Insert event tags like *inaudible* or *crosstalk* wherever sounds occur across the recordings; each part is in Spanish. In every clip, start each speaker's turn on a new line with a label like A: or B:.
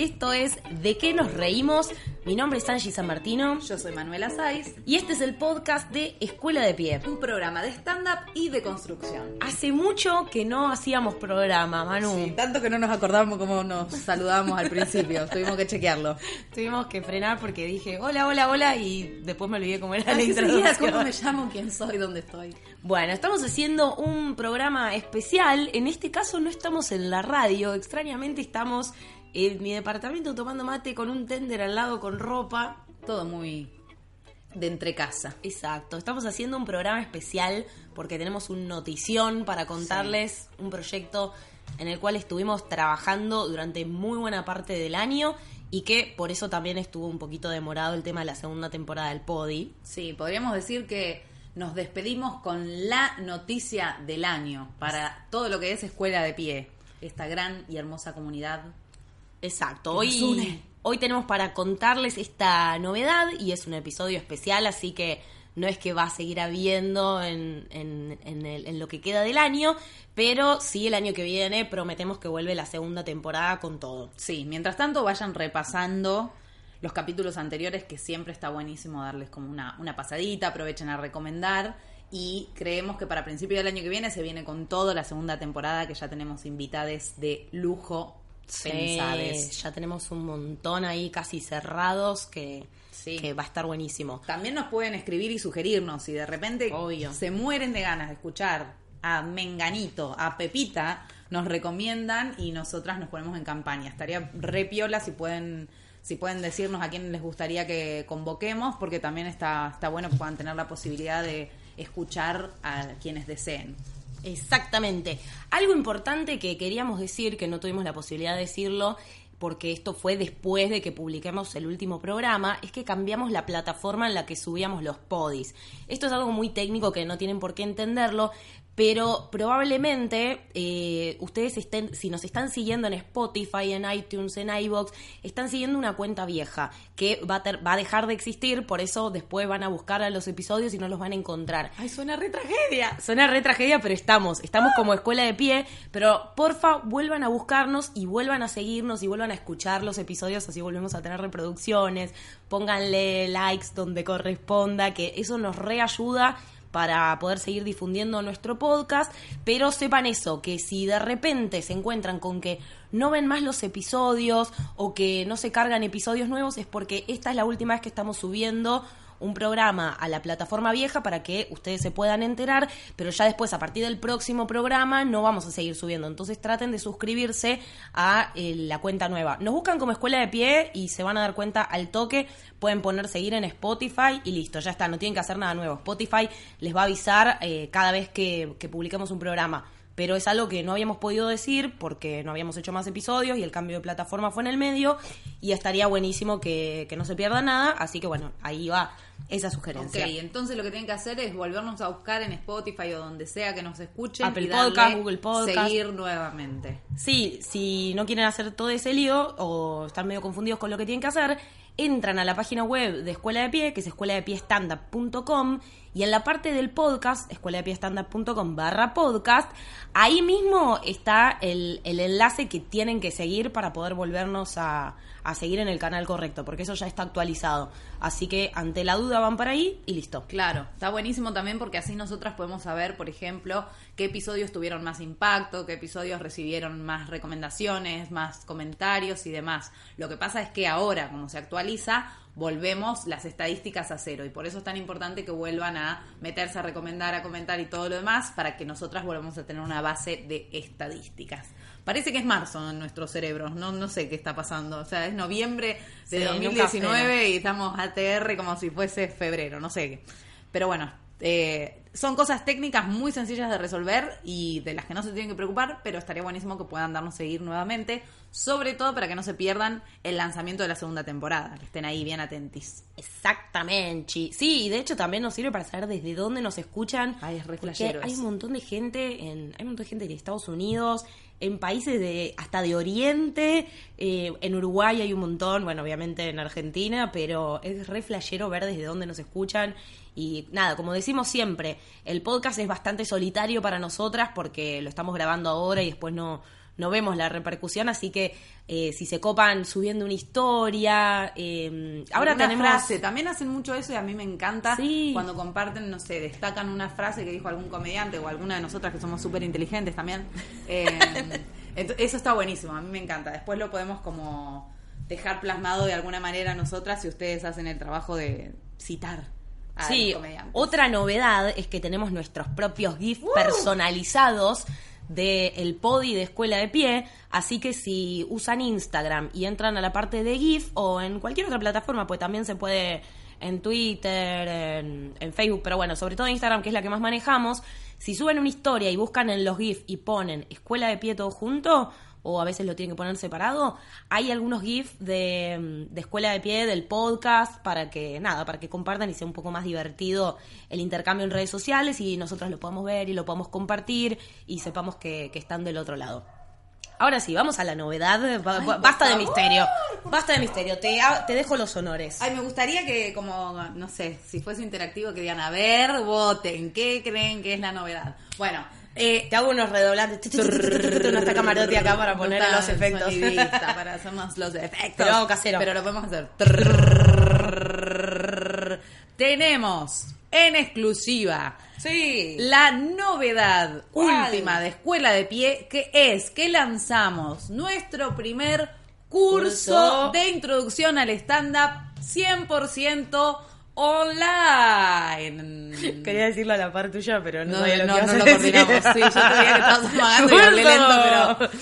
A: Esto es De qué nos reímos. Mi nombre es Angie San Martino
B: Yo soy Manuela Saiz,
A: y este es el podcast de Escuela de Pie.
B: un programa de stand-up y de construcción.
A: Hace mucho que no hacíamos programa, Manu.
B: Sí, tanto que no nos acordamos cómo nos saludábamos al principio, *laughs* tuvimos que chequearlo.
A: Tuvimos que frenar porque dije hola, hola, hola y después me olvidé cómo era la introducción.
B: ¿Cómo me llamo? ¿Quién soy? ¿Dónde estoy?
A: Bueno, estamos haciendo un programa especial. En este caso no estamos en la radio. Extrañamente estamos en mi departamento tomando mate con un tender al lado con ropa.
B: Todo muy de entre casa.
A: Exacto, estamos haciendo un programa especial porque tenemos un notición para contarles un proyecto en el cual estuvimos trabajando durante muy buena parte del año y que por eso también estuvo un poquito demorado el tema de la segunda temporada del Podi.
B: Sí, podríamos decir que nos despedimos con la noticia del año para todo lo que es Escuela de Pie, esta gran y hermosa comunidad.
A: Exacto, hoy, hoy tenemos para contarles esta novedad y es un episodio especial, así que no es que va a seguir habiendo en, en- en el- en lo que queda del año, pero sí el año que viene prometemos que vuelve la segunda temporada con todo.
B: Sí, mientras tanto vayan repasando los capítulos anteriores, que siempre está buenísimo darles como una, una pasadita, aprovechen a recomendar. Y creemos que para principio del año que viene se viene con todo la segunda temporada, que ya tenemos invitades de lujo pensades.
A: Ya tenemos un montón ahí casi cerrados que,
B: Sí.
A: que va a estar buenísimo.
B: También nos pueden escribir y sugerirnos si de repente
A: Obvio.
B: se mueren de ganas de escuchar a Menganito, a Pepita, nos recomiendan y nosotras nos ponemos en campaña. Estaría re piola si pueden si pueden decirnos a quién les gustaría que convoquemos, porque también está, está bueno que puedan tener la posibilidad de escuchar a quienes deseen.
A: Exactamente. Algo importante que queríamos decir, que no tuvimos la posibilidad de decirlo, porque esto fue después de que publiquemos el último programa, es que cambiamos la plataforma en la que subíamos los podis. Esto es algo muy técnico que no tienen por qué entenderlo, pero probablemente eh, ustedes estén, si nos están siguiendo en Spotify, en iTunes, en iBox, están siguiendo una cuenta vieja que va a, ter- va a dejar de existir, por eso después van a buscar a los episodios y no los van a encontrar.
B: ¡Ay, suena re tragedia!
A: Suena re tragedia, pero estamos. Estamos como escuela de pie. Pero porfa, vuelvan a buscarnos y vuelvan a seguirnos y vuelvan a escuchar los episodios, así volvemos a tener reproducciones. Pónganle likes donde corresponda, que eso nos reayuda para poder seguir difundiendo nuestro podcast, pero sepan eso, que si de repente se encuentran con que no ven más los episodios o que no se cargan episodios nuevos, es porque esta es la última vez que estamos subiendo un programa a la plataforma vieja para que ustedes se puedan enterar, pero ya después, a partir del próximo programa, no vamos a seguir subiendo. Entonces traten de suscribirse a eh, la cuenta nueva. Nos buscan como Escuela de Pie y se van a dar cuenta al toque. Pueden poner seguir en Spotify y listo, ya está, no tienen que hacer nada nuevo. Spotify les va a avisar eh, cada vez que, que publiquemos un programa. Pero es algo que no habíamos podido decir porque no habíamos hecho más episodios y el cambio de plataforma fue en el medio y estaría buenísimo que, que no se pierda nada. Así que bueno, ahí va esa
B: Ok,
A: sugerencia.
B: entonces lo que tienen que hacer es volvernos a buscar en Spotify o donde sea que nos escuchen.
A: Apple
B: y darle
A: Podcast, Google Podcast.
B: Seguir nuevamente.
A: Sí, si no quieren hacer todo ese lío o están medio confundidos con lo que tienen que hacer, entran a la página web de Escuela de Pie, que es escueladepiestandard.com, y en la parte del podcast, escueladepiestandard.com barra podcast, ahí mismo está el, el enlace que tienen que seguir para poder volvernos a, a seguir en el canal correcto, porque eso ya está actualizado. Así que ante la duda van para ahí y listo.
B: Claro, está buenísimo también porque así nosotras podemos saber, por ejemplo, qué episodios tuvieron más impacto, qué episodios recibieron más recomendaciones, más comentarios y demás. Lo que pasa es que ahora, como se actualiza, volvemos las estadísticas a cero. Y por eso es tan importante que vuelvan a meterse a recomendar, a comentar y todo lo demás para que nosotras volvamos a tener una base de estadísticas. Parece que es marzo en nuestros cerebros, no, no sé qué está pasando. O sea, es noviembre de
A: Sí, nunca
B: 2019
A: frena.
B: y estamos ATR como si fuese febrero, no sé qué. Pero bueno, eh, son cosas técnicas muy sencillas de resolver y de las que no se tienen que preocupar, pero estaría buenísimo que puedan darnos seguir nuevamente, sobre todo para que no se pierdan el lanzamiento de la segunda temporada, que estén ahí bien atentis.
A: Exactamente. Sí, y de hecho también nos sirve para saber desde dónde nos escuchan.
B: Ay, es re
A: porque
B: flashero
A: hay un montón de gente en, hay un montón de gente en Estados Unidos, en países de hasta de Oriente, eh, en Uruguay hay un montón, bueno, obviamente en Argentina, pero es re flashero ver desde dónde nos escuchan. Y nada, como decimos siempre, el podcast es bastante solitario para nosotras porque lo estamos grabando ahora y después no, no vemos la repercusión, así que eh, si se copan subiendo una historia, eh, ahora tenemos...
B: frase, también hacen mucho eso y a mí me encanta
A: Sí.
B: cuando comparten, no sé, destacan una frase que dijo algún comediante o alguna de nosotras que somos súper inteligentes también. Eh, *laughs* eso está buenísimo, a mí me encanta. Después lo podemos como dejar plasmado de alguna manera nosotras si ustedes hacen el trabajo de citar a
A: Sí, otra novedad es que tenemos nuestros propios GIFs personalizados del el podi de Escuela de Pie, así que si usan Instagram y entran a la parte de GIF o en cualquier otra plataforma, pues también se puede en Twitter, en, en Facebook, pero bueno, sobre todo Instagram, que es la que más manejamos, si suben una historia y buscan en los GIF y ponen Escuela de Pie todo junto, o a veces lo tienen que poner separado, hay algunos GIF de, de escuela de pie del podcast para que, nada, para que compartan y sea un poco más divertido el intercambio en redes sociales y nosotros lo podamos ver y lo podamos compartir y sepamos que, que están del otro lado. Ahora sí, vamos a la novedad. Basta de misterio. Basta de misterio. Te, ha- te dejo los honores.
B: Ay, me gustaría que, como, no sé, si fuese interactivo, que digan, a ver, voten, ¿qué creen que es la novedad? Bueno,
A: Eh, te hago unos redoblantes. Nuestra camarote acá para poner los efectos. *laughs*
B: para hacernos los efectos.
A: Pero hago casero.
B: Pero lo podemos hacer. Tenemos en exclusiva
A: Sí.
B: la novedad
A: ¿Cuál?
B: última de Escuela de Pie, que es que lanzamos nuestro primer curso,
A: Curso.
B: de introducción al stand-up 100% online. *laughs*
A: Quería decirlo a la par tuya, pero no,
B: No,
A: sabía lo
B: no,
A: que
B: no lo coordinamos. Sí, yo veía que estabas *laughs* amagando y hablé lento, pero *laughs*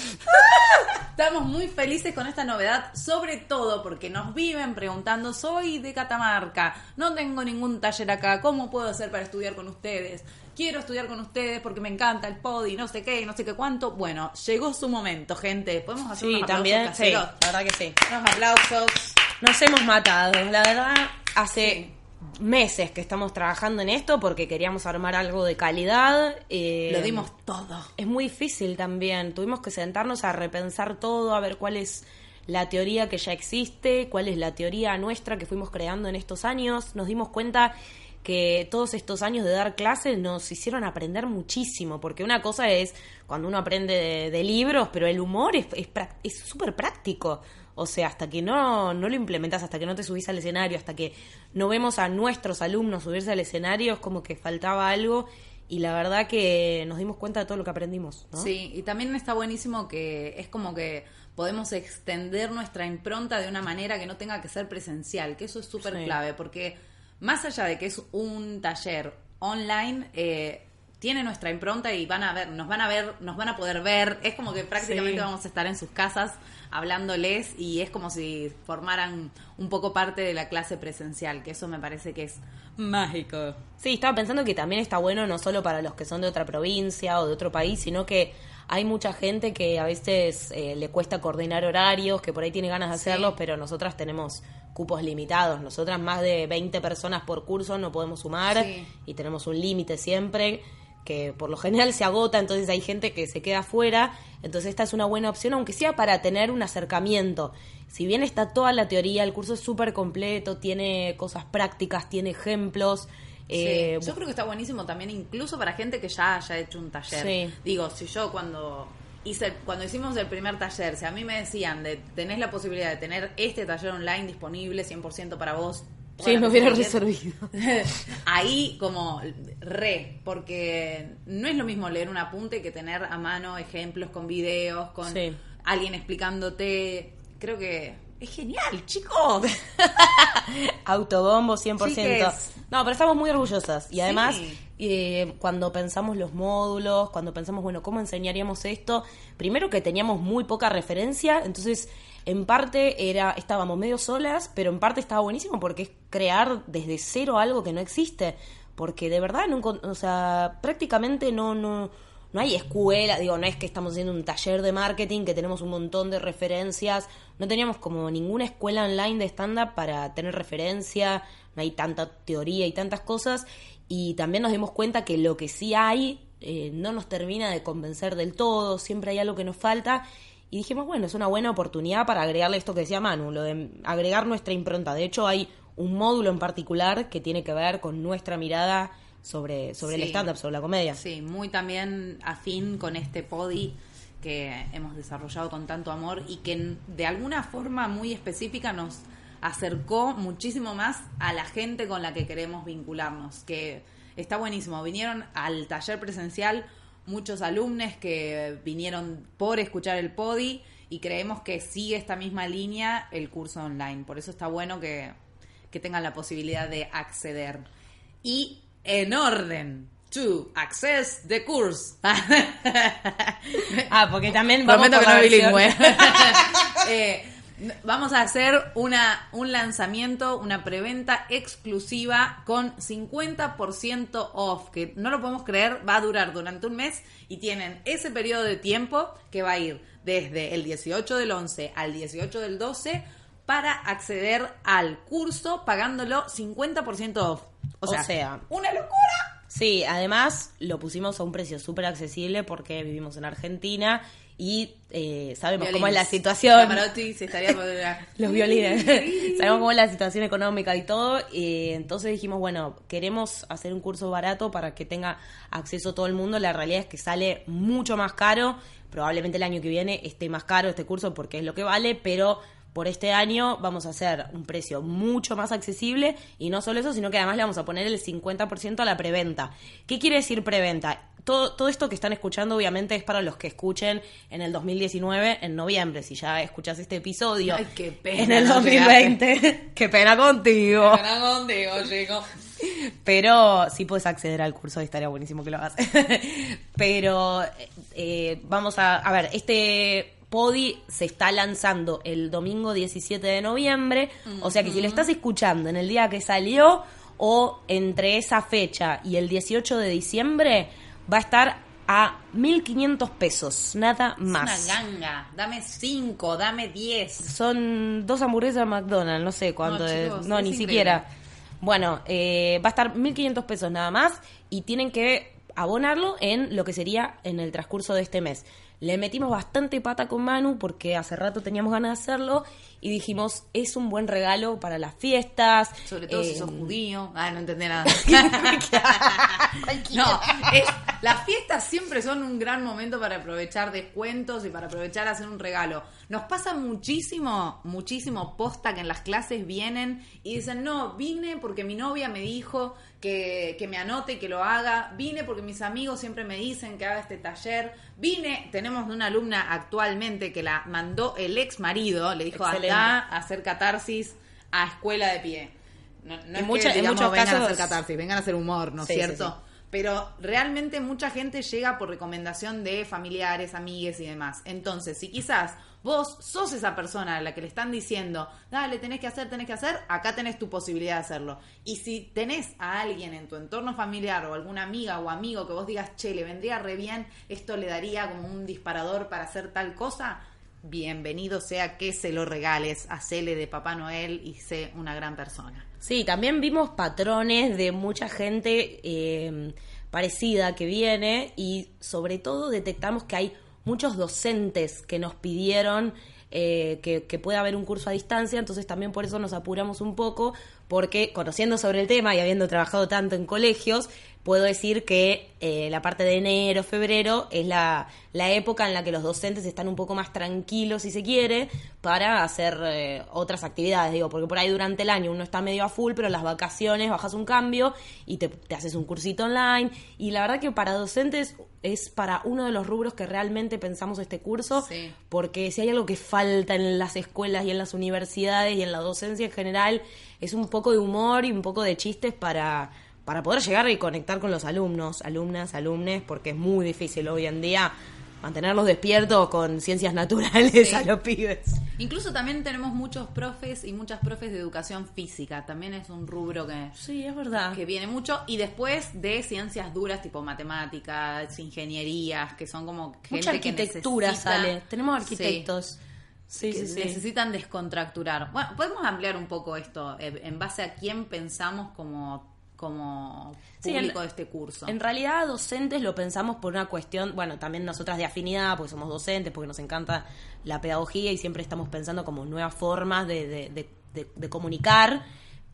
B: Estamos muy felices con esta novedad, sobre todo porque nos viven preguntando, soy de Catamarca, no tengo ningún taller acá, ¿cómo puedo hacer para estudiar con ustedes? Quiero estudiar con ustedes porque me encanta el podi, no sé qué, no sé qué cuánto. Bueno, llegó su momento, gente. ¿Podemos hacer
A: Sí,
B: unos aplausos
A: también, sí, la verdad que sí.
B: Unos aplausos.
A: Nos hemos matado, la verdad, hace meses que estamos trabajando en esto porque queríamos armar algo de calidad. eh,
B: Lo dimos todo.
A: Es muy difícil también, tuvimos que sentarnos a repensar todo, a ver cuál es la teoría que ya existe, cuál es la teoría nuestra que fuimos creando en estos años. Nos dimos cuenta que todos estos años de dar clases nos hicieron aprender muchísimo, porque una cosa es cuando uno aprende de, de libros, pero el humor es es prac- es súper práctico. O sea, hasta que no, no lo implementas, hasta que no te subís al escenario, hasta que no vemos a nuestros alumnos subirse al escenario, es como que faltaba algo. Y la verdad que nos dimos cuenta de todo lo que aprendimos, ¿no?
B: Sí, y también está buenísimo que es como que podemos extender nuestra impronta de una manera que no tenga que ser presencial, que eso es súper
A: Sí.
B: clave, porque más allá de que es un taller online, eh, tiene nuestra impronta y van a ver, nos van a ver, nos van a poder ver, es como que prácticamente
A: Sí.
B: vamos a estar en sus casas hablándoles y es como si formaran un poco parte de la clase presencial, que eso me parece que es mágico.
A: Sí, estaba pensando que también está bueno no solo para los que son de otra provincia o de otro país, sino que hay mucha gente que a veces eh, le cuesta coordinar horarios, que por ahí tiene ganas de
B: Sí.
A: hacerlos, pero nosotras tenemos cupos limitados. Nosotras más de 20 personas por curso no podemos sumar
B: Sí.
A: y tenemos un límite siempre que por lo general se agota, entonces hay gente que se queda fuera, entonces esta es una buena opción, aunque sea para tener un acercamiento. Si bien está toda la teoría, el curso es súper completo, tiene cosas prácticas, tiene ejemplos. eh,
B: Sí, yo creo que está buenísimo también incluso para gente que ya haya hecho un taller.
A: Sí.
B: Digo, si yo cuando hice cuando hicimos el primer taller, si a mí me decían de tenés la posibilidad de tener este taller online disponible 100% para vos.
A: Sí, me hubiera reservido. *laughs*
B: Ahí como re, porque no es lo mismo leer un apunte que tener a mano ejemplos con videos, con
A: Sí.
B: alguien explicándote. Creo que Es genial, chicos. *laughs*
A: Autobombo 100%.
B: Chiques.
A: No, pero estamos muy orgullosas. Y además,
B: Sí.
A: eh, cuando pensamos los módulos, cuando pensamos, bueno, ¿cómo enseñaríamos esto? Primero que teníamos muy poca referencia, entonces en parte era estábamos medio solas, pero en parte estaba buenísimo porque es crear desde cero algo que no existe. Porque de verdad, no, o sea, prácticamente no, no, no hay escuela, digo, no es que estamos haciendo un taller de marketing, que tenemos un montón de referencias, no teníamos como ninguna escuela online de stand-up para tener referencia, no hay tanta teoría y tantas cosas, y también nos dimos cuenta que lo que sí hay eh, no nos termina de convencer del todo, siempre hay algo que nos falta, y dijimos, bueno, es una buena oportunidad para agregarle esto que decía Manu, lo de agregar nuestra impronta. De hecho, hay un módulo en particular que tiene que ver con nuestra mirada sobre, sobre el stand-up, sobre la comedia.
B: Sí, muy también afín con este podi que hemos desarrollado con tanto amor y que de alguna forma muy específica nos acercó muchísimo más a la gente con la que queremos vincularnos, que está buenísimo. Vinieron al taller presencial muchos alumnos que vinieron por escuchar el podi y creemos que sigue esta misma línea el curso online. Por eso está bueno que, que tengan la posibilidad de acceder. Y en orden to access the course. *laughs*
A: Ah, porque también vamos
B: Prometo que no
A: la
B: es
A: versión-
B: bilingüe. *laughs* *laughs* Eh, vamos a hacer una, un lanzamiento, una preventa exclusiva con 50% off, que no lo podemos creer, va a durar durante un mes y tienen ese periodo de tiempo que va a ir desde el 18 del 11 al 18 del 12 para acceder al curso pagándolo 50% off. O
A: O
B: sea,
A: sea,
B: una locura.
A: Sí, además lo pusimos a un precio súper accesible porque vivimos en Argentina y eh, sabemos cómo es la situación.
B: Camarote se estaría por- *laughs*
A: Los violines. sabemos cómo es la situación económica y todo. Y entonces dijimos, bueno, queremos hacer un curso barato para que tenga acceso todo el mundo. La realidad es que sale mucho más caro. Probablemente el año que viene esté más caro este curso porque es lo que vale, pero por este año vamos a hacer un precio mucho más accesible y no solo eso, sino que además le vamos a poner el 50% a la preventa. ¿Qué quiere decir preventa? Todo, todo esto que están escuchando obviamente es para los que escuchen en el 2019, en noviembre, si ya escuchas este episodio.
B: Ay, qué pena,
A: En el
B: no
A: 2020. *laughs* qué pena contigo.
B: contigo, chico.
A: Pero sí puedes acceder al curso y estaría buenísimo que lo hagas. *laughs* Pero eh, vamos a, a ver, este podi se está lanzando el domingo 17 de noviembre. O sea que si lo estás escuchando en el día que salió o entre esa fecha y el 18 de diciembre, va a estar a 1.500 pesos, nada más.
B: Una ganga. Dame cinco, dame diez.
A: Son dos hamburguesas de McDonald's, no sé cuánto
B: No,
A: es. No,
B: es
A: ni
B: increíble.
A: siquiera. Bueno, eh, va a estar 1.500 pesos nada más y tienen que abonarlo en lo que sería en el transcurso de este mes. Le metimos bastante pata con Manu porque hace rato teníamos ganas de hacerlo y dijimos, es un buen regalo para las fiestas.
B: Sobre todo si
A: eh,
B: sos judío. Ah, no entendí nada. *laughs* no, es- las fiestas siempre son un gran momento para aprovechar descuentos y para aprovechar hacer un regalo. Nos pasa muchísimo, muchísimo posta que en las clases vienen y dicen, no, vine porque mi novia me dijo que, que me anote y que lo haga, vine porque mis amigos siempre me dicen que haga este taller, vine, tenemos una alumna actualmente que la mandó el ex marido, le dijo,
A: Excelente.
B: Anda a hacer catarsis a escuela de pie. No, no
A: En mucha-
B: que,
A: en muchos
B: vengan a
A: casos-
B: hacer catarsis, vengan a hacer humor, ¿no es
A: Sí, sí,
B: cierto?
A: sí.
B: Pero realmente mucha gente llega por recomendación de familiares, amigues y demás. Entonces, si quizás vos sos esa persona a la que le están diciendo, dale, tenés que hacer, tenés que hacer, acá tenés tu posibilidad de hacerlo. Y si tenés a alguien en tu entorno familiar o alguna amiga o amigo que vos digas, che, le vendría re bien, esto le daría como un disparador para hacer tal cosa, bienvenido sea que se lo regales, hacele de Papá Noel y sé una gran persona.
A: Sí, también vimos patrones de mucha gente eh, parecida que viene y sobre todo detectamos que hay muchos docentes que nos pidieron eh, que, que pueda haber un curso a distancia, entonces también por eso nos apuramos un poco porque conociendo sobre el tema y habiendo trabajado tanto en colegios, puedo decir que eh, la parte de enero, febrero es la, la, época en la que los docentes están un poco más tranquilos, si se quiere, para hacer eh, otras actividades, digo, porque por ahí durante el año uno está medio a full, pero en las vacaciones bajas un cambio y te, te haces un cursito online. Y la verdad que para docentes es para uno de los rubros que realmente pensamos este curso,
B: Sí.
A: porque si hay algo que falta en las escuelas y en las universidades y en la docencia en general, es un poco de humor y un poco de chistes para, para poder llegar y conectar con los alumnos, alumnas, alumnes, porque es muy difícil hoy en día mantenerlos despiertos con ciencias naturales
B: Sí.
A: a los pibes.
B: Incluso también tenemos muchos profes y muchas profes de educación física. También es un rubro que,
A: Sí, es verdad.
B: que viene mucho. Y después de ciencias duras tipo matemáticas, ingenierías, que son como gente
A: Mucha
B: que
A: arquitectura
B: necesita-
A: sale. Tenemos arquitectos. Sí,
B: que
A: sí, sí.
B: necesitan descontracturar. Bueno, podemos ampliar un poco esto eh, en base a quién pensamos como, como público
A: en-
B: de este curso.
A: En realidad, docentes lo pensamos por una cuestión, bueno, también nosotras de afinidad, porque somos docentes, porque nos encanta la pedagogía y siempre estamos pensando como nuevas formas de, de- de- de- de comunicar,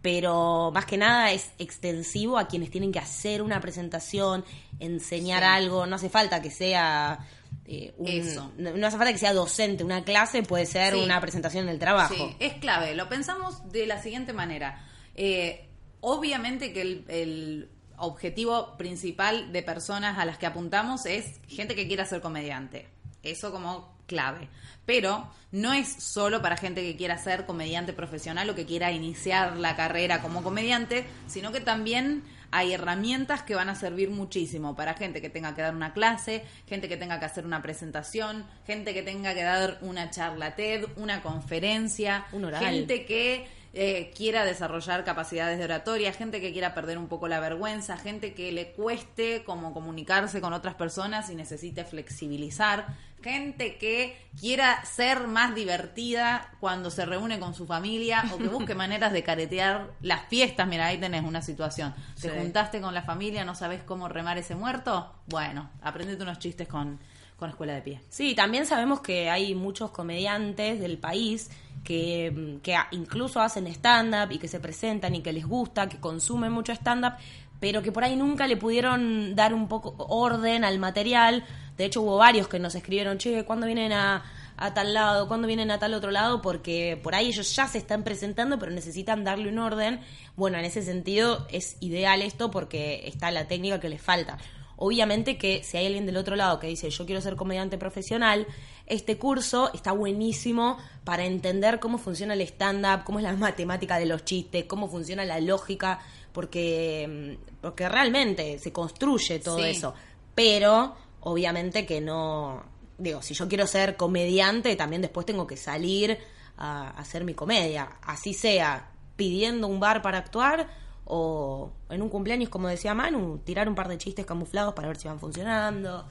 A: pero más que nada es extensivo a quienes tienen que hacer una presentación, enseñar
B: Sí.
A: algo, no hace falta que sea... eh, un-
B: Eso.
A: No, no hace falta que sea docente, una clase puede ser
B: Sí.
A: una presentación en el trabajo.
B: Sí, es clave. Lo pensamos de la siguiente manera. Eh, obviamente que el, el objetivo principal de personas a las que apuntamos es gente que quiera ser comediante. Eso como clave. Pero no es solo para gente que quiera ser comediante profesional o que quiera iniciar la carrera como comediante, sino que también hay herramientas que van a servir muchísimo para gente que tenga que dar una clase, gente que tenga que hacer una presentación, gente que tenga que dar una charla TED, una conferencia,
A: Un oral.
B: gente que eh, quiera desarrollar capacidades de oratoria, gente que quiera perder un poco la vergüenza, gente que le cueste como comunicarse con otras personas y necesite flexibilizar, gente que quiera ser más divertida cuando se reúne con su familia o que busque *laughs* maneras de caretear las fiestas. Mira, ahí tenés una situación. Te
A: Sí.
B: juntaste con la familia, no sabes cómo remar ese muerto. Bueno, aprendete unos chistes con, con escuela de pie.
A: Sí, también sabemos que hay muchos comediantes del país que, mm, que incluso hacen stand-up y que se presentan y que les gusta, que consumen mucho stand-up, pero que por ahí nunca le pudieron dar un poco orden al material. De hecho, hubo varios que nos escribieron, che, ¿cuándo vienen a, a tal lado? ¿Cuándo vienen a tal otro lado? Porque por ahí ellos ya se están presentando, pero necesitan darle un orden. Bueno, en ese sentido es ideal esto porque está la técnica que les falta. Obviamente que si hay alguien del otro lado que dice yo quiero ser comediante profesional, este curso está buenísimo para entender cómo funciona el stand-up, cómo es la matemática de los chistes, cómo funciona la lógica, porque, mm, porque realmente se construye todo
B: Sí.
A: eso. Pero obviamente que no, digo, si yo quiero ser comediante, también después tengo que salir a, hacer mi comedia, así sea pidiendo un bar para actuar o en un cumpleaños, como decía Manu, tirar un par de chistes camuflados para ver si van funcionando.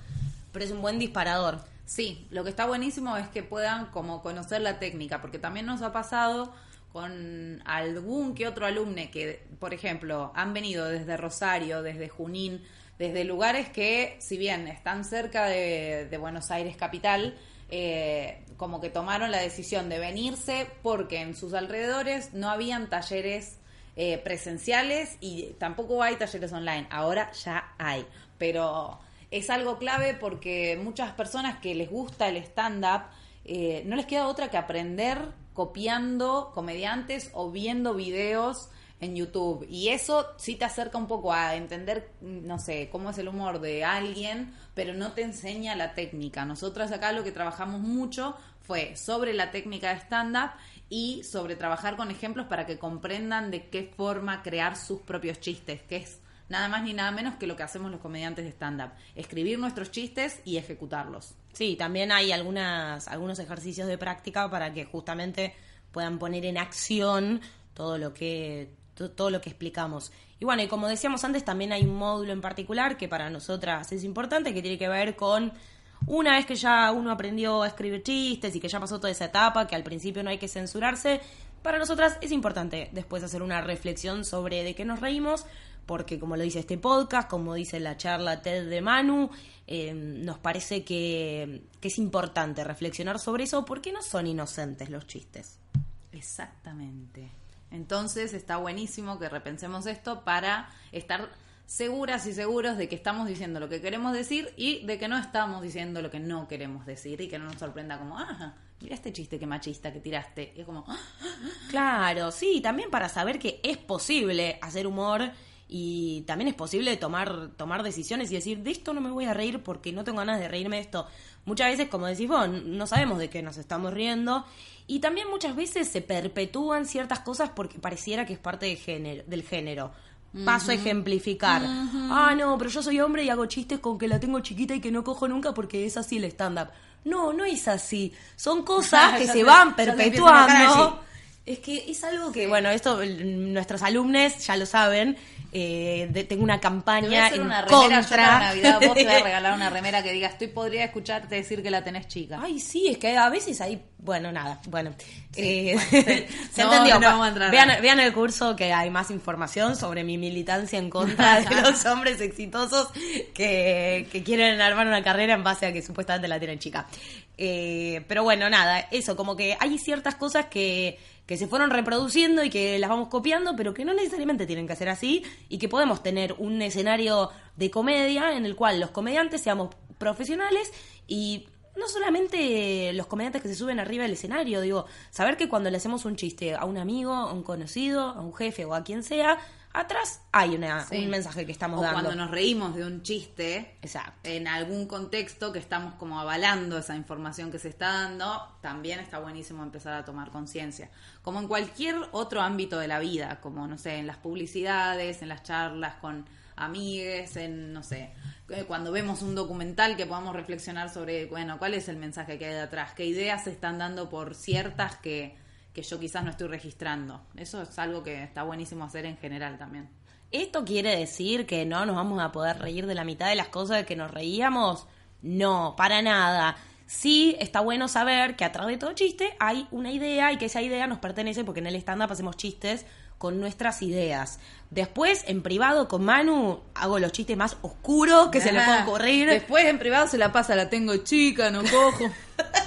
A: Pero es un buen disparador.
B: Sí, lo que está buenísimo es que puedan como conocer la técnica, porque también nos ha pasado con algún que otro alumne que, por ejemplo, han venido desde Rosario, desde Junín, desde lugares que, si bien están cerca de, Buenos Aires capital, eh, como que tomaron la decisión de venirse porque en sus alrededores no habían talleres eh, presenciales y tampoco hay talleres online. Ahora ya hay, pero es algo clave porque muchas personas que les gusta el stand-up eh, no les queda otra que aprender copiando comediantes o viendo videos en YouTube. Y eso sí te acerca un poco a entender, no sé, cómo es el humor de alguien, pero no te enseña la técnica. Nosotras acá lo que trabajamos mucho fue sobre la técnica de stand-up y sobre trabajar con ejemplos para que comprendan de qué forma crear sus propios chistes, que es nada más ni nada menos que lo que hacemos los comediantes de stand-up. Escribir nuestros chistes y ejecutarlos.
A: Sí, también hay algunas, algunos ejercicios de práctica para que justamente puedan poner en acción todo lo que todo lo que explicamos. Y bueno, y como decíamos antes, también hay un módulo en particular que para nosotras es importante, que tiene que ver con una vez que ya uno aprendió a escribir chistes y que ya pasó toda esa etapa, que al principio no hay que censurarse, para nosotras es importante después hacer una reflexión sobre de qué nos reímos, porque como lo dice este podcast, como dice la charla TED de Manu, eh, nos parece que, que es importante reflexionar sobre eso, porque no son inocentes los chistes.
B: Exactamente. Entonces está buenísimo que repensemos esto para estar seguras y seguros de que estamos diciendo lo que queremos decir y de que no estamos diciendo lo que no queremos decir y que no nos sorprenda como, ah, mira este chiste que machista que tiraste. Y es como, "Ah,
A: Claro, sí, también para saber que es posible hacer humor y también es posible tomar, tomar decisiones y decir, de esto no me voy a reír porque no tengo ganas de reírme de esto. Muchas veces, como decís vos, no sabemos de qué nos estamos riendo y también muchas veces se perpetúan ciertas cosas porque pareciera que es parte de género, del género. Paso a ejemplificar. Ah, no, pero yo soy hombre y hago chistes con que la tengo chiquita y que no cojo nunca porque es así el stand-up. No, no es así. Son cosas *laughs* que se van perpetuando. Es que es algo que, bueno, esto nuestros alumnos ya lo saben. Eh, de- tengo una
B: Te voy a
A: campaña
B: hacer
A: en
B: una remera, yo para
A: contra.
B: Navidad vos te voy a *laughs* regalar una remera que diga, estoy podría escucharte decir que la tenés chica.
A: Ay, sí, es que a veces hay. Bueno, nada, bueno. Eh,
B: bueno, *laughs* sí.
A: se *laughs*
B: No,
A: entendió.
B: no vamos a entrar
A: vean,
B: ahí.
A: vean el curso que hay más información sobre mi militancia en contra de los hombres exitosos que, que quieren armar una carrera en base a que supuestamente la tienen chica. Eh, pero bueno, nada, eso, como que hay ciertas cosas que, que se fueron reproduciendo y que las vamos copiando, pero que no necesariamente tienen que ser así y que podemos tener un escenario de comedia en el cual los comediantes seamos profesionales y no solamente los comediantes que se suben arriba del escenario, digo, saber que cuando le hacemos un chiste a un amigo, a un conocido, a un jefe o a quien sea, atrás hay una,
B: Sí.
A: un mensaje que estamos
B: o
A: dando.
B: cuando nos reímos de un chiste
A: Exacto.
B: en algún contexto que estamos como avalando esa información que se está dando, también está buenísimo empezar a tomar conciencia. Como en cualquier otro ámbito de la vida, como no sé, en las publicidades, en las charlas con amigues, en no sé, eh, cuando vemos un documental que podamos reflexionar sobre, bueno, cuál es el mensaje que hay detrás, qué ideas se están dando por ciertas que que yo quizás no estoy registrando. Eso es algo que está buenísimo hacer en general también.
A: ¿Esto quiere decir que no nos vamos a poder reír de la mitad de las cosas de que nos reíamos? No, para nada. Sí, está bueno saber que atrás de todo chiste hay una idea y que esa idea nos pertenece porque en el stand-up hacemos chistes con nuestras ideas. Después, en privado con Manu, hago los chistes más oscuros que se le puedan
B: Ajá.
A: ocurrir.
B: Después en privado se la pasa, la tengo chica, no cojo. *laughs*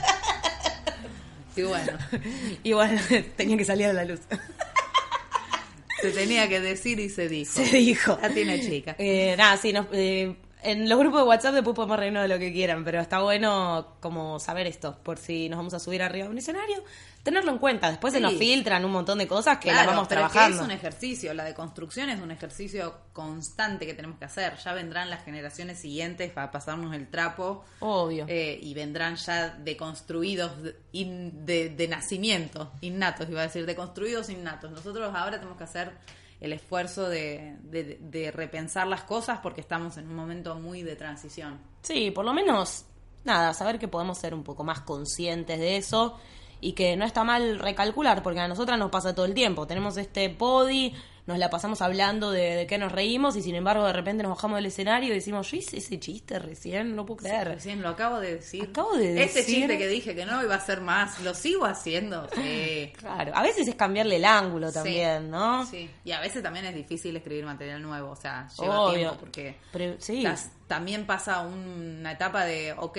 B: y bueno, *laughs*
A: Y bueno, tenía que salir a la luz. *laughs*
B: se tenía que decir y se dijo.
A: Se dijo.
B: La tiene chica.
A: Eh, nada, sí, nos- eh, en los grupos de WhatsApp después podemos reírnos de lo que quieran, pero está bueno como saber esto, por si nos vamos a subir arriba de un escenario, tenerlo en cuenta. Después se nos filtran un montón de cosas que las
B: Claro,
A: vamos
B: pero es que
A: trabajando.
B: es un ejercicio, la deconstrucción es un ejercicio constante que tenemos que hacer. Ya vendrán las generaciones siguientes para pasarnos el trapo.
A: Obvio.
B: eh, y vendrán ya deconstruidos de, de, de nacimiento, innatos, iba a decir, deconstruidos innatos. Nosotros ahora tenemos que hacer el esfuerzo de, de- de repensar las cosas porque estamos en un momento muy de transición.
A: Sí, por lo menos, nada, saber que podemos ser un poco más conscientes de eso y que no está mal recalcular, porque a nosotras nos pasa todo el tiempo. Tenemos este body, nos la pasamos hablando de, de qué nos reímos y sin embargo de repente nos bajamos del escenario y decimos, yo hice ese chiste recién, no puedo creer.
B: Recién lo acabo de decir.
A: Acabo de
B: Este
A: decir-
B: chiste que dije que no iba a ser más, lo sigo haciendo. *laughs* Sí.
A: Claro, a veces es cambiarle el ángulo también,
B: Sí,
A: ¿no?
B: Sí, y a veces también es difícil escribir material nuevo, o sea, lleva
A: Obvio.
B: tiempo porque
A: Pero, sí.
B: también pasa una etapa de, ok,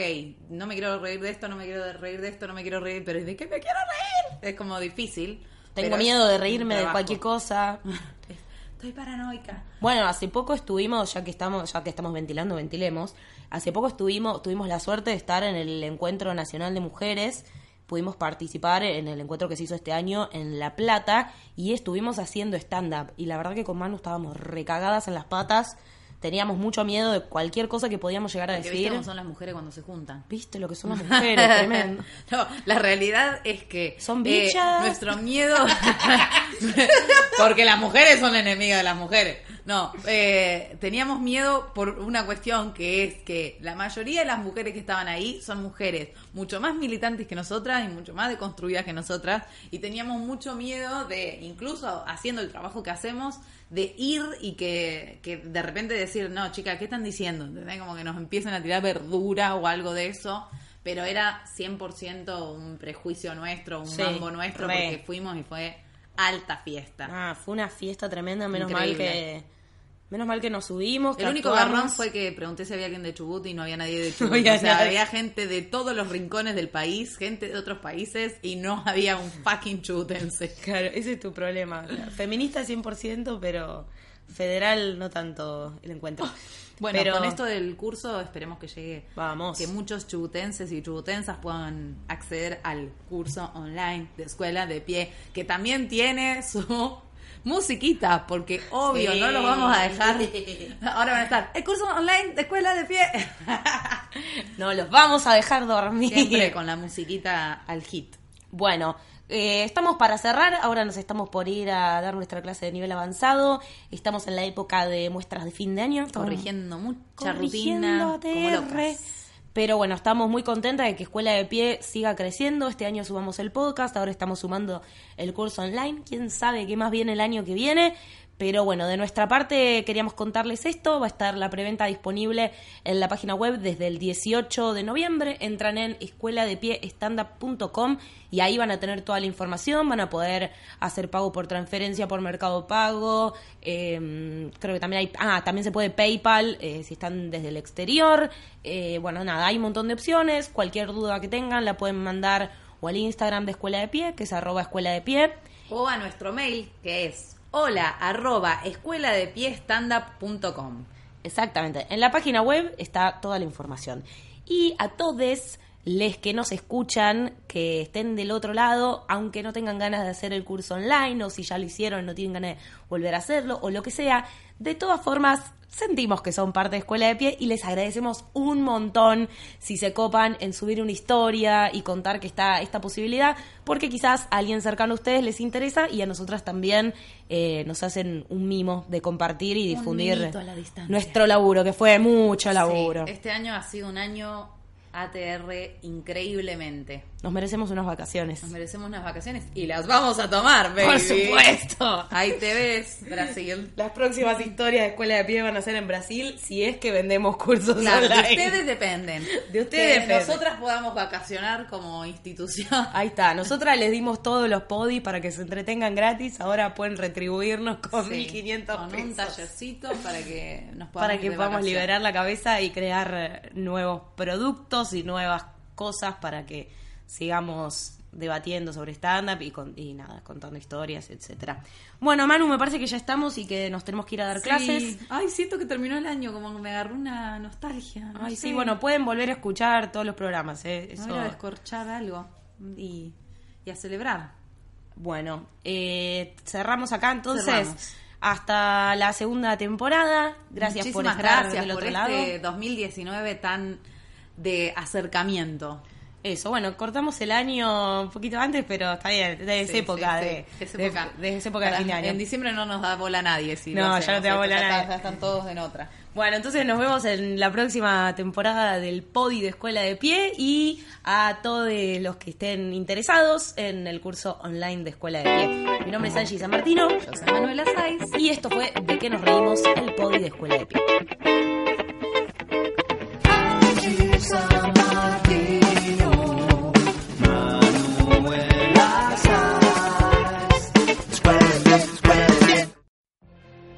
B: no me quiero reír de esto, no me quiero reír de esto, no me quiero reír, pero ¿de qué me quiero reír? Es como difícil.
A: Tengo miedo de reírme de cualquier cosa. *laughs*
B: Estoy paranoica.
A: Bueno, hace poco estuvimos, ya que estamos, ya que estamos ventilando, ventilemos. Hace poco estuvimos, tuvimos la suerte de estar en el Encuentro Nacional de Mujeres. Pudimos participar en el encuentro que se hizo este año en La Plata y estuvimos haciendo stand-up. Y la verdad que con Manu estábamos recagadas en las patas. Teníamos mucho miedo de cualquier cosa que podíamos llegar a
B: Que viste
A: decir.
B: cómo son las mujeres cuando se juntan.
A: ¿Viste lo que son las *laughs* mujeres? Tremendo. *laughs*
B: No, la realidad es que
A: Son
B: eh,
A: bichas.
B: nuestro miedo, *laughs* porque las mujeres son enemigas de las mujeres. No, eh, teníamos miedo por una cuestión que es que la mayoría de las mujeres que estaban ahí son mujeres mucho más militantes que nosotras y mucho más deconstruidas que nosotras y teníamos mucho miedo de, incluso haciendo el trabajo que hacemos, de ir y que, que de repente decir, no, chica, ¿qué están diciendo? ¿Entendés? Como que nos empiecen a tirar verdura o algo de eso pero era 100% un prejuicio nuestro, un
A: Sí,
B: mambo nuestro,
A: re.
B: porque fuimos y fue alta fiesta.
A: Ah, fue una fiesta tremenda, menos mal que, Menos mal que nos subimos. que
B: El único
A: actuamos.
B: garrón fue que pregunté si había alguien de Chubut y no había nadie de *laughs* Chubut.
A: había
B: o sea,
A: nadie.
B: había gente de todos los rincones del país, gente de otros países y no *laughs* había un fucking chubutense.
A: Claro, ese es tu problema. Feminista 100%, pero federal no tanto el encuentro. *laughs*
B: Bueno,
A: Pero-
B: con esto del curso esperemos que llegue.
A: Vamos.
B: Que muchos chubutenses y chubutensas puedan acceder al curso online de escuela de pie, que también tiene su musiquita, porque obvio,
A: Sí.
B: no los vamos a dejar. Ahora van a estar, el curso online de escuela de pie. *laughs*
A: No los vamos a dejar dormir.
B: Siempre con la musiquita al hit.
A: Bueno, eh, estamos para cerrar. Ahora nos estamos por ir a dar nuestra clase de nivel avanzado. Estamos en la época de muestras de fin de año.
B: Corrigiendo mucha
A: corrigiendo
B: rutina. Como locas.
A: Pero bueno, estamos muy contentas de que Escuela de Pie siga creciendo. Este año subamos el podcast, ahora estamos sumando el curso online. Quién sabe qué más viene el año que viene. Pero bueno, de nuestra parte queríamos contarles esto. Va a estar la preventa disponible en la página web desde el 18 de noviembre. Entran en escueladepiestandup.com y ahí van a tener toda la información. Van a poder hacer pago por transferencia por Mercado Pago. eh, creo que también hay. Ah, también se puede PayPal eh, si están desde el exterior. Eh, bueno, nada, hay un montón de opciones. Cualquier duda que tengan la pueden mandar o al Instagram de Escuela de Pie, que es arroba escuela de pie.
B: O a nuestro mail, que es hola arroba escuela de pie.
A: Exactamente. En la página web está toda la información. Y a todos les que nos escuchan, que estén del otro lado, aunque no tengan ganas de hacer el curso online, o si ya lo hicieron, no tienen ganas de volver a hacerlo, o lo que sea, de todas formas, sentimos que son parte de Escuela de Pie y les agradecemos un montón si se copan en subir una historia y contar que está esta posibilidad, porque quizás a alguien cercano a ustedes les interesa y a nosotras también eh, nos hacen un mimo de compartir y difundir nuestro laburo, que fue mucho laburo.
B: Sí, este año ha sido un año ATR increíblemente.
A: Nos merecemos unas vacaciones.
B: Nos merecemos unas vacaciones y las vamos a tomar, baby.
A: Por supuesto.
B: Ahí te ves, Brasil.
A: Las próximas historias de Escuela de Pie van a ser en Brasil si es que vendemos cursos
B: Claro, de
A: online.
B: ustedes dependen.
A: De ustedes
B: que nosotras podamos vacacionar como institución.
A: Ahí está, nosotras les dimos todos los podis para que se entretengan gratis, ahora pueden retribuirnos con
B: Sí,
A: 1500
B: con un tallercito para que nos podamos
A: para que podamos
B: vacaciones.
A: liberar la cabeza y crear nuevos productos y nuevas cosas para que sigamos debatiendo sobre stand-up y, con- y nada, contando historias, etcétera. Bueno, Manu, me parece que ya estamos y que nos tenemos que ir a dar
B: Sí.
A: clases.
B: Ay, siento que terminó el año, como que me agarró una nostalgia. no
A: Ay,
B: sé.
A: sí, bueno, pueden volver a escuchar todos los programas, ¿eh? Eso-
B: a descorchar algo y, y a celebrar.
A: Bueno, eh, cerramos acá entonces.
B: Cerramos.
A: Hasta la segunda temporada. Gracias por
B: Muchísimas
A: estar
B: gracias
A: del
B: por
A: otro
B: este
A: lado.
B: 2019 tan de acercamiento.
A: Eso, bueno, cortamos el año un poquito antes, pero está bien, de esa
B: Sí,
A: época,
B: sí,
A: de,
B: sí, es
A: de-
B: época.
A: de esa época de
B: Para-
A: fin de año.
B: En diciembre no nos da bola nadie. Si
A: No, ya no te da bola
B: está-
A: nadie.
B: ya están todos en otra.
A: Bueno, entonces nos vemos en la próxima temporada del Podi de Escuela de Pie y a todos los que estén interesados en el curso online de Escuela de Pie. Mi nombre es Angie San Martino
B: Yo soy Manuela Saiz.
A: y esto fue De qué nos reímos, el Podi de Escuela de Pie.